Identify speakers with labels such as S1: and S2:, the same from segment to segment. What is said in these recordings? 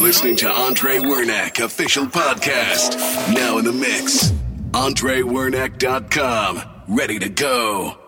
S1: You're listening to Andre Wernack official podcast. Now in the mix. AndreWernack.com. Ready to go.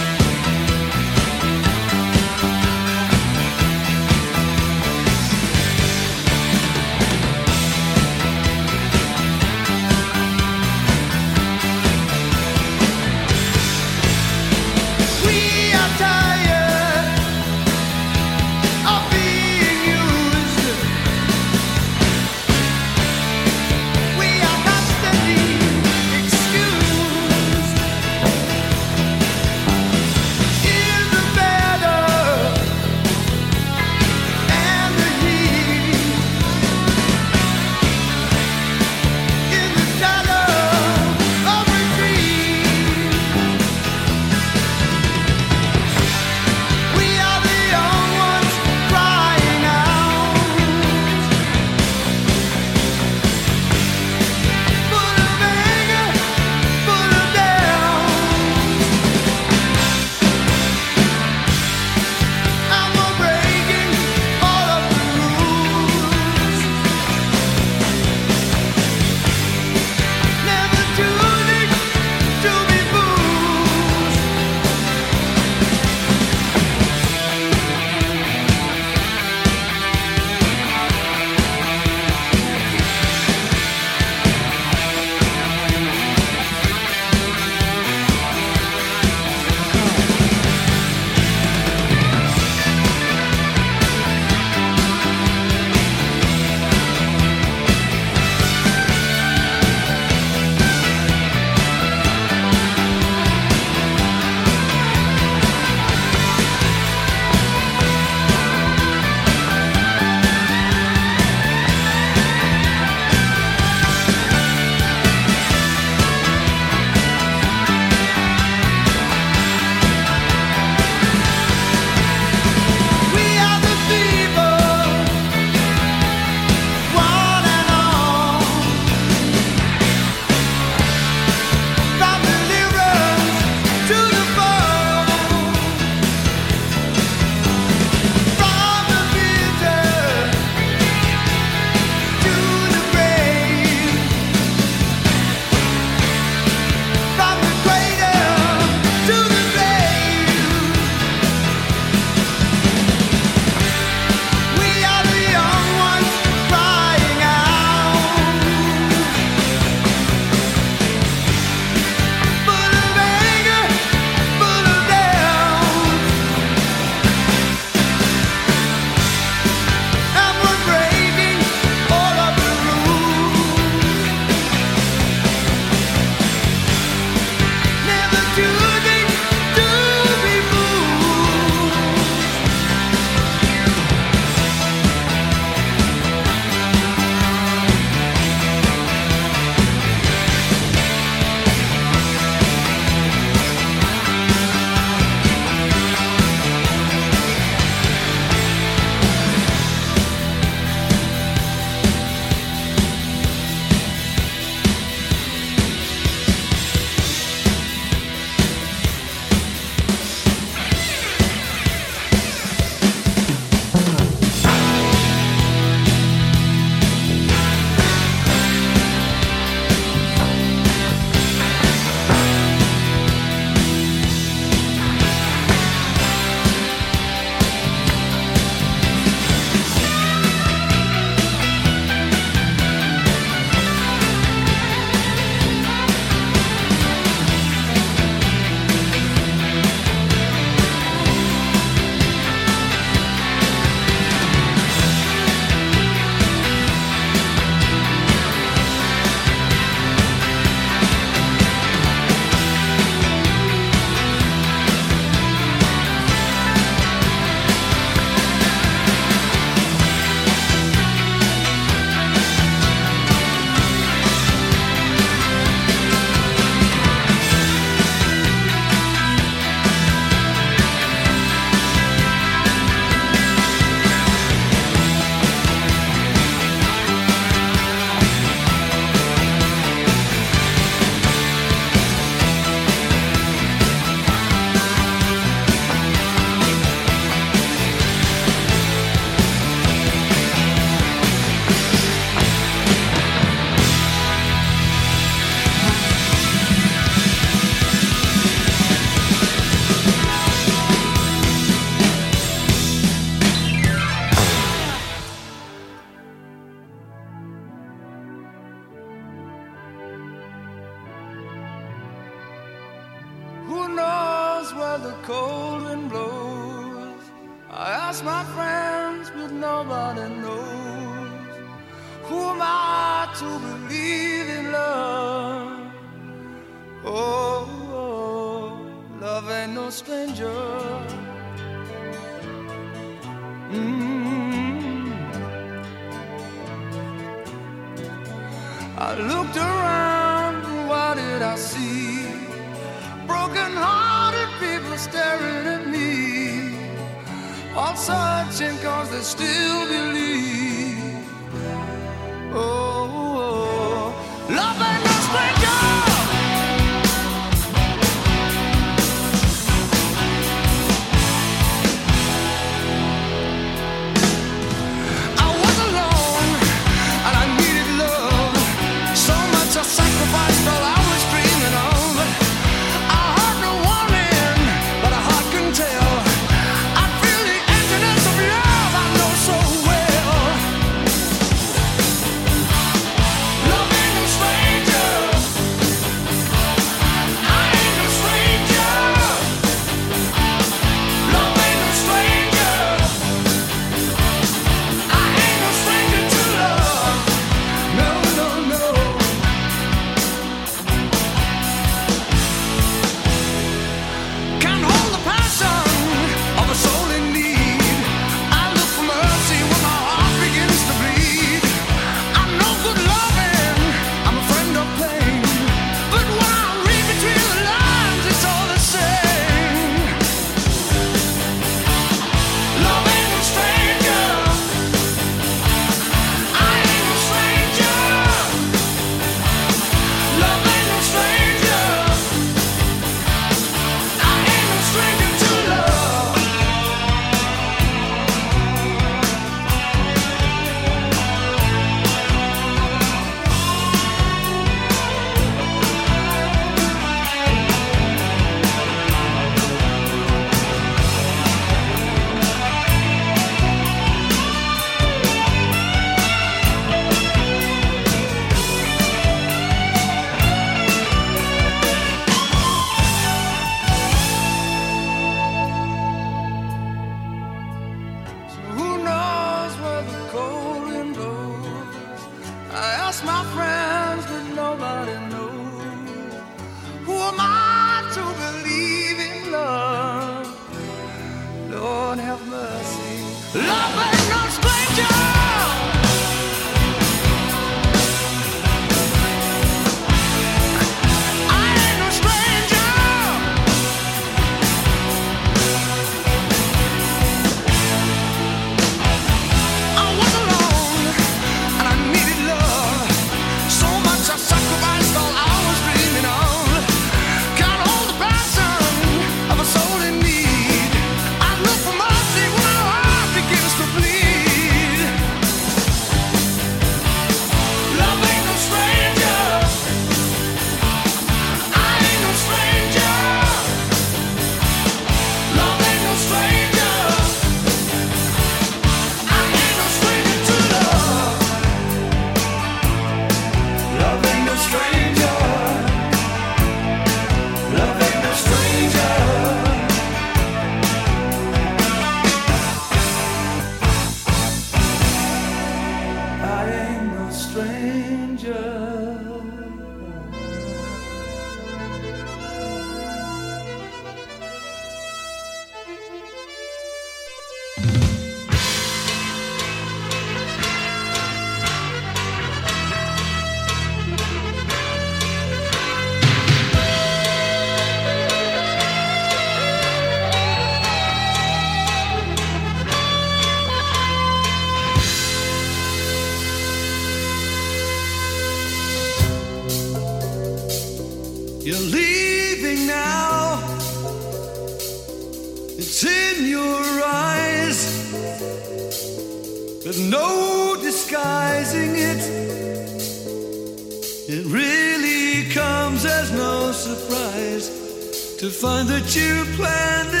S2: To find that you planned it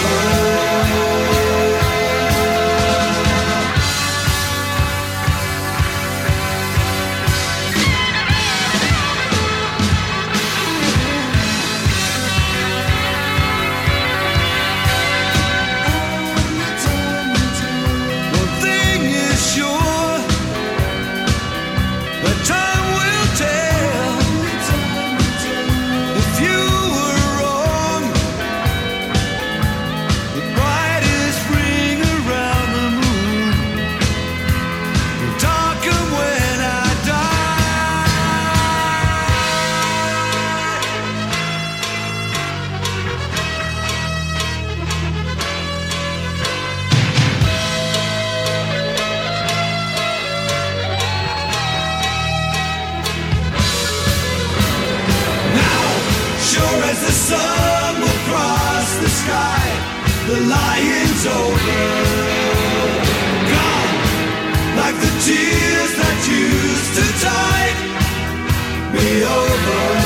S3: Oh. the lying's over. Gone, like the tears that used to tide me over.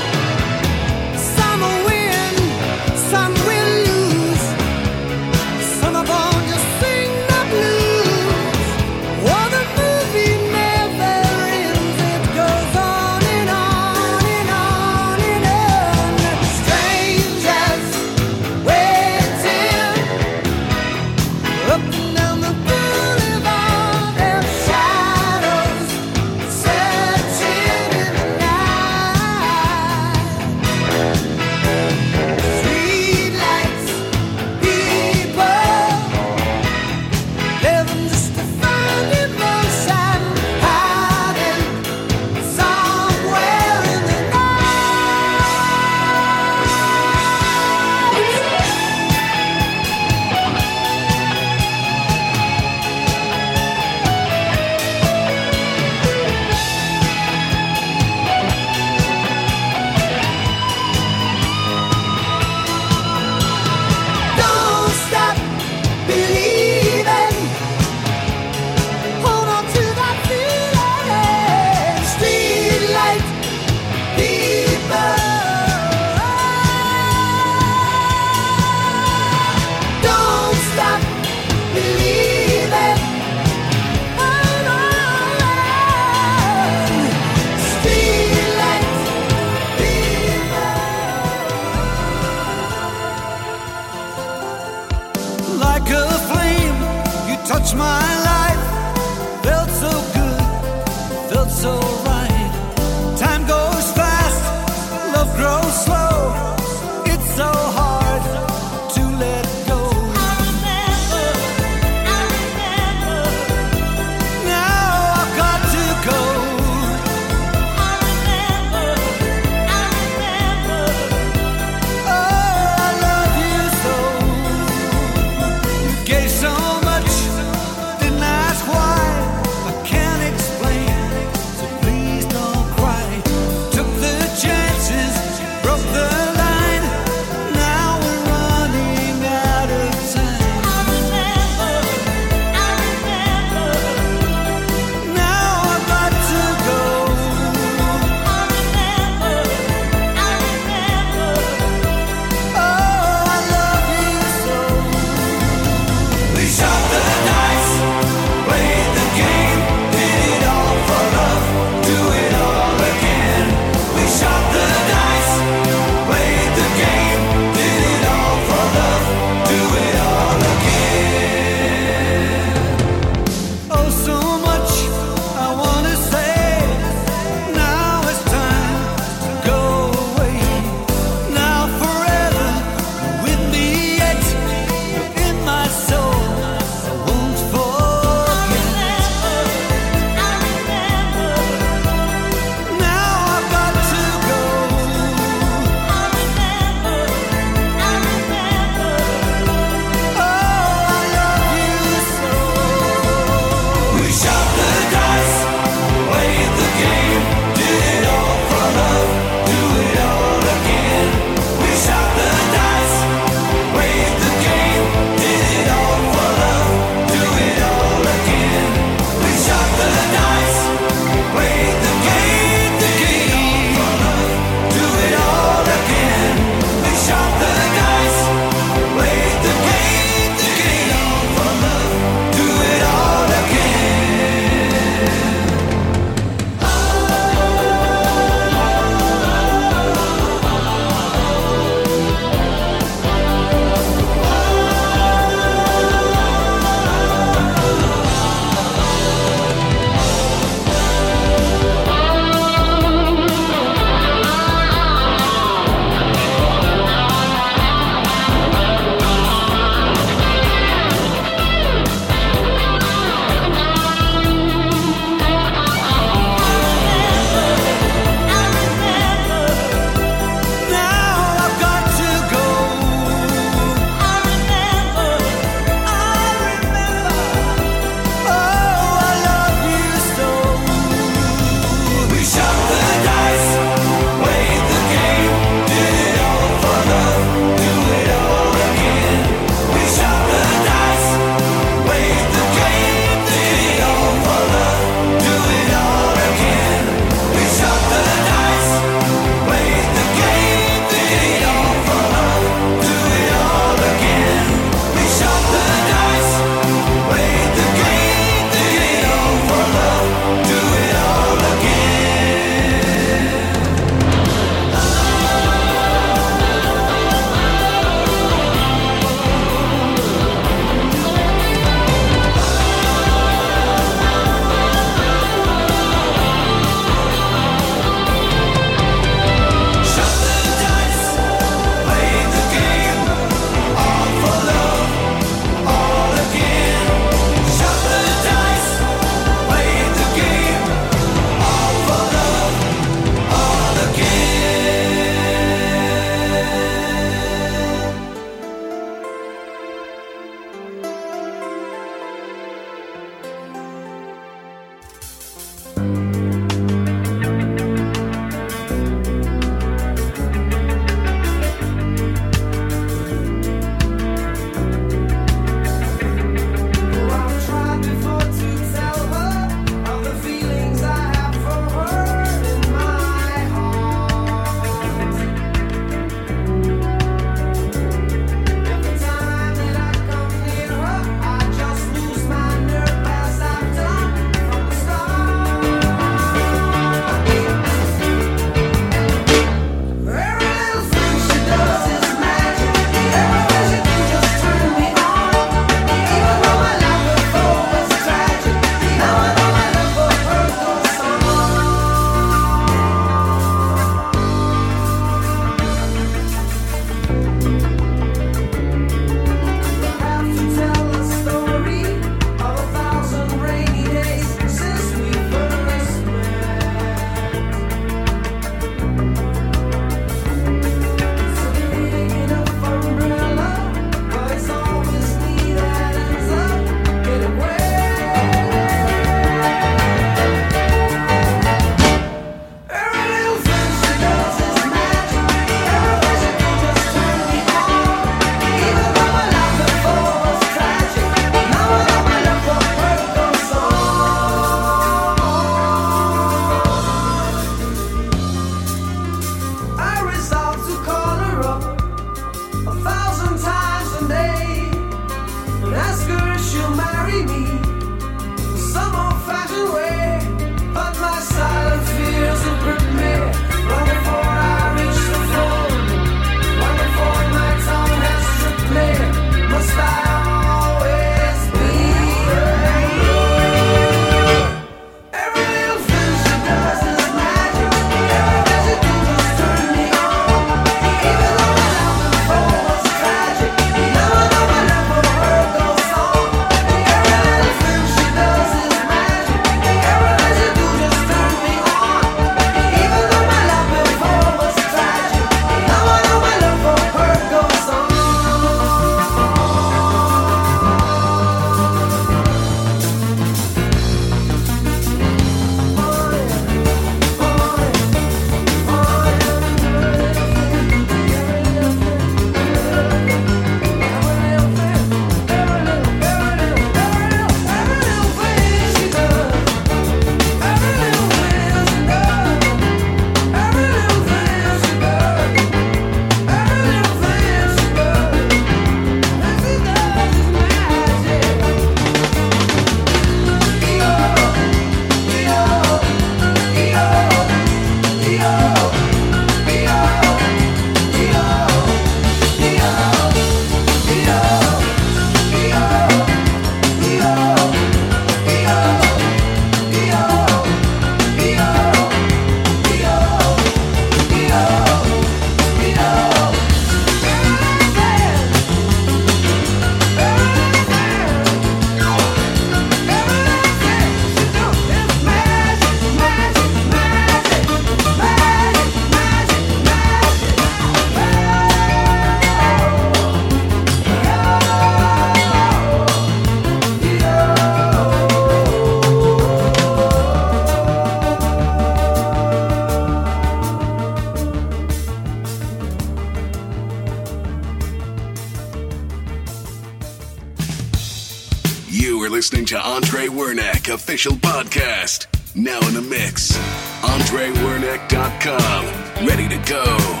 S3: official podcast. Now in the mix. AndreWernick.com. Ready to go.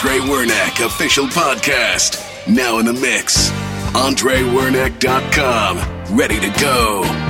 S4: Andre Wernick official podcast. Now in the mix. AndreWernick.com. Ready to go.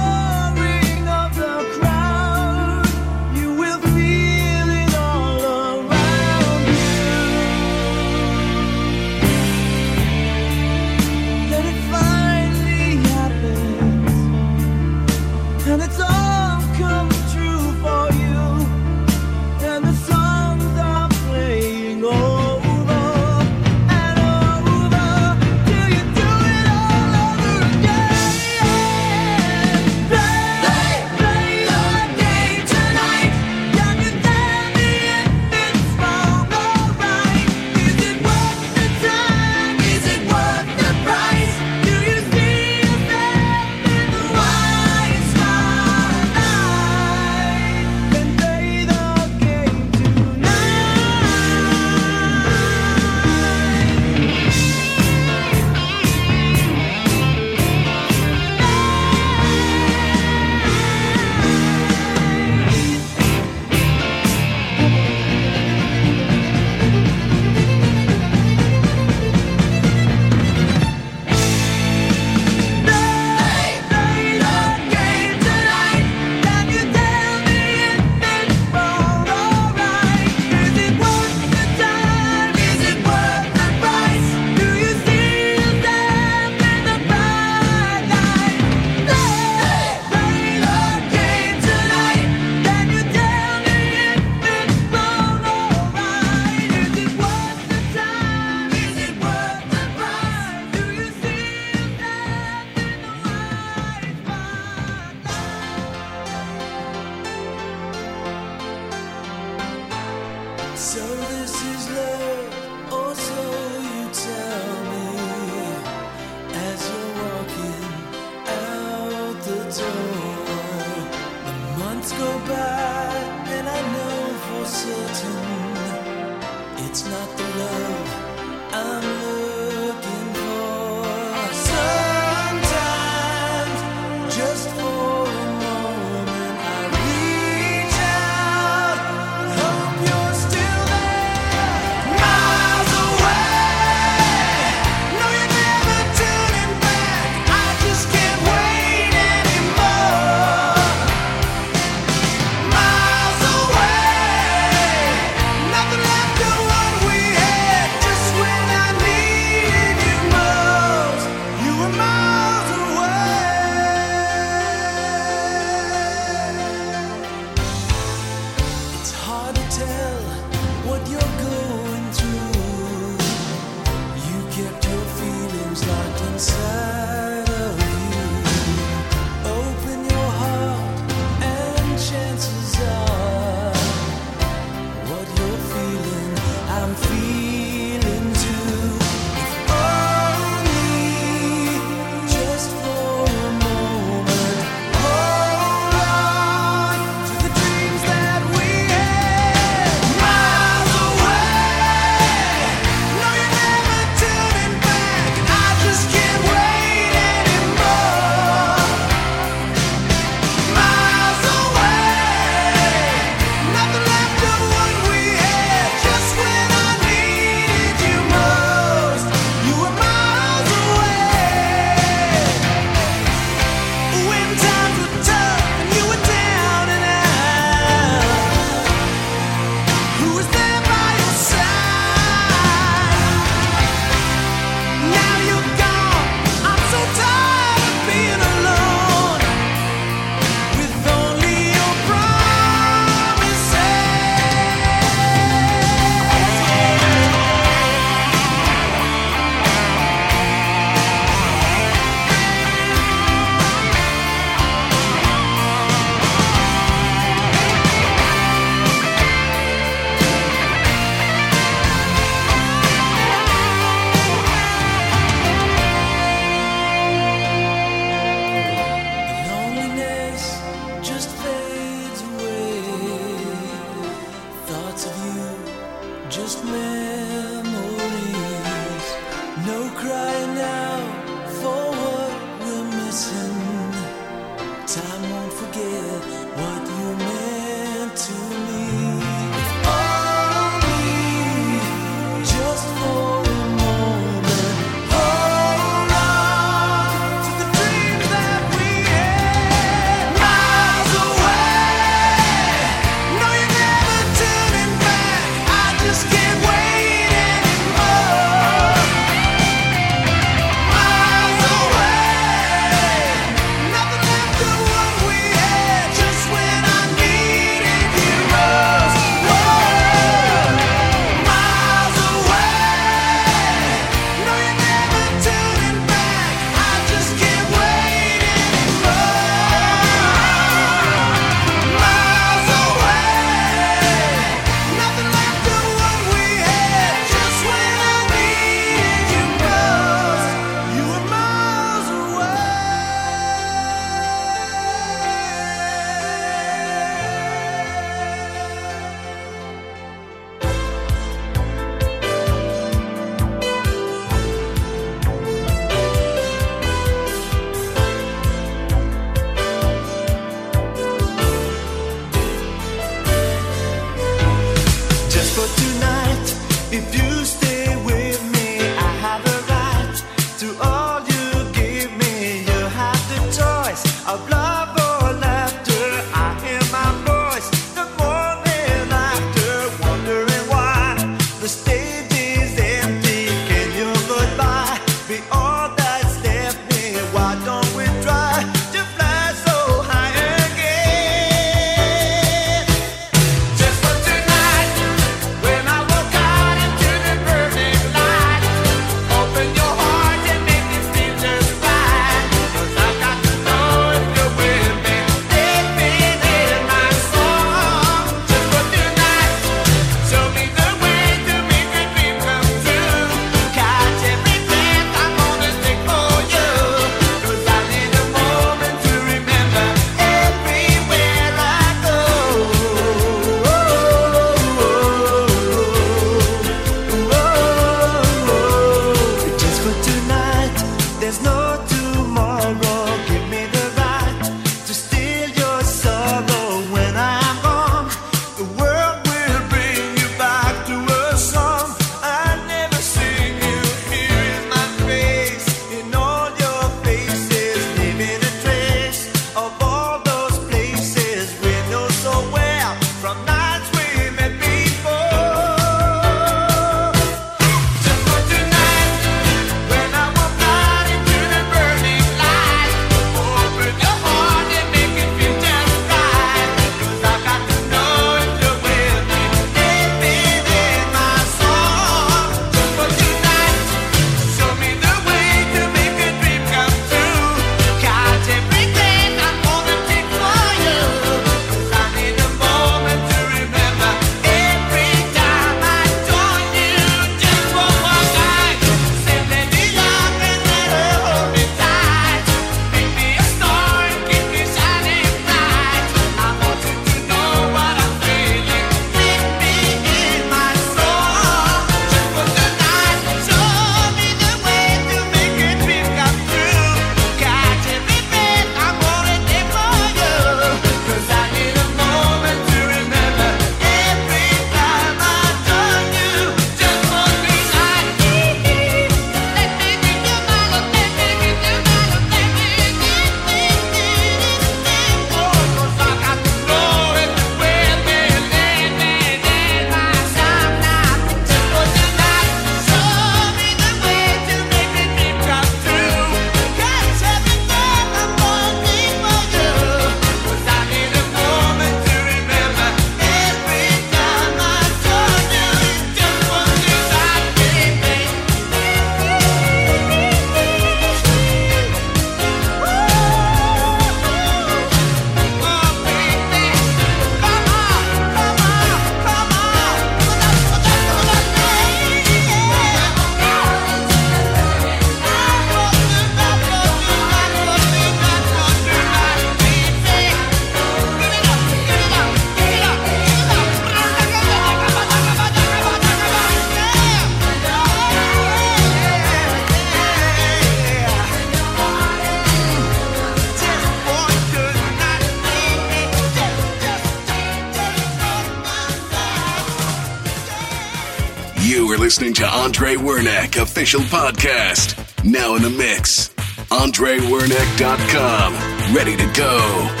S5: To Andre Wernick official podcast. Now in the mix. AndreWernick.com. Ready to go.